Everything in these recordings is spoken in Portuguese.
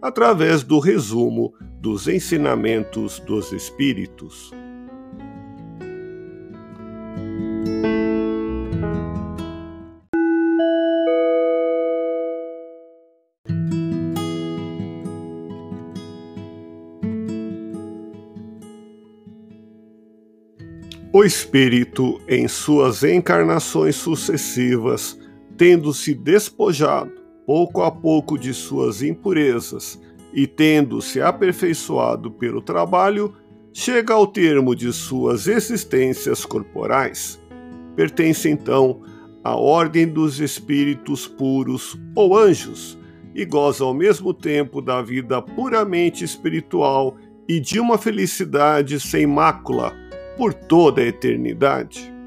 através do resumo dos ensinamentos dos Espíritos. O espírito, em suas encarnações sucessivas, tendo se despojado pouco a pouco de suas impurezas e tendo se aperfeiçoado pelo trabalho, chega ao termo de suas existências corporais. Pertence então à ordem dos espíritos puros ou anjos e goza ao mesmo tempo da vida puramente espiritual e de uma felicidade sem mácula por toda a eternidade.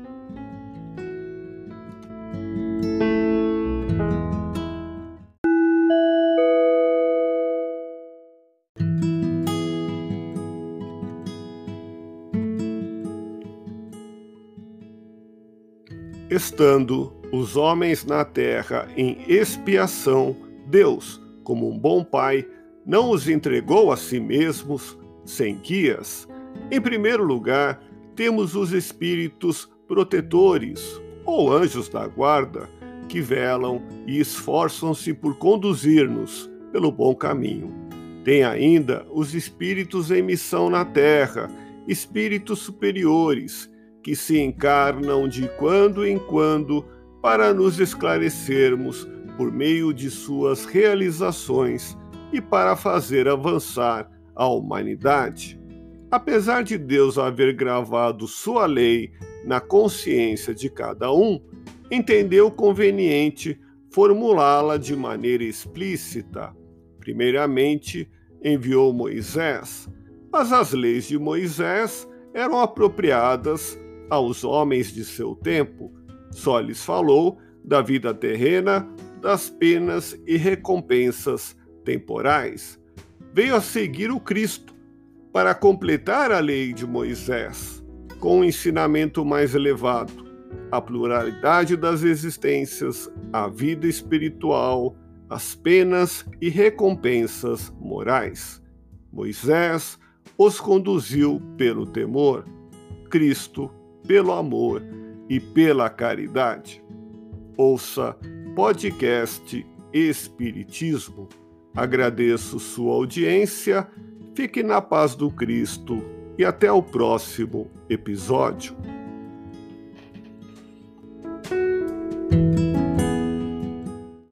Estando os homens na terra em expiação, Deus, como um bom pai, não os entregou a si mesmos sem guias. Em primeiro lugar, temos os espíritos protetores ou anjos da guarda que velam e esforçam-se por conduzir-nos pelo bom caminho. Tem ainda os espíritos em missão na terra, espíritos superiores que se encarnam de quando em quando para nos esclarecermos por meio de suas realizações e para fazer avançar a humanidade. Apesar de Deus haver gravado sua lei na consciência de cada um, entendeu conveniente formulá-la de maneira explícita. Primeiramente, enviou Moisés, mas as leis de Moisés eram apropriadas aos homens de seu tempo, só lhes falou da vida terrena, das penas e recompensas temporais. Veio a seguir o Cristo para completar a lei de Moisés, com um ensinamento mais elevado, a pluralidade das existências, a vida espiritual, as penas e recompensas morais. Moisés os conduziu pelo temor, Cristo pelo amor e pela caridade. Ouça podcast Espiritismo. Agradeço sua audiência, fique na paz do Cristo e até o próximo episódio.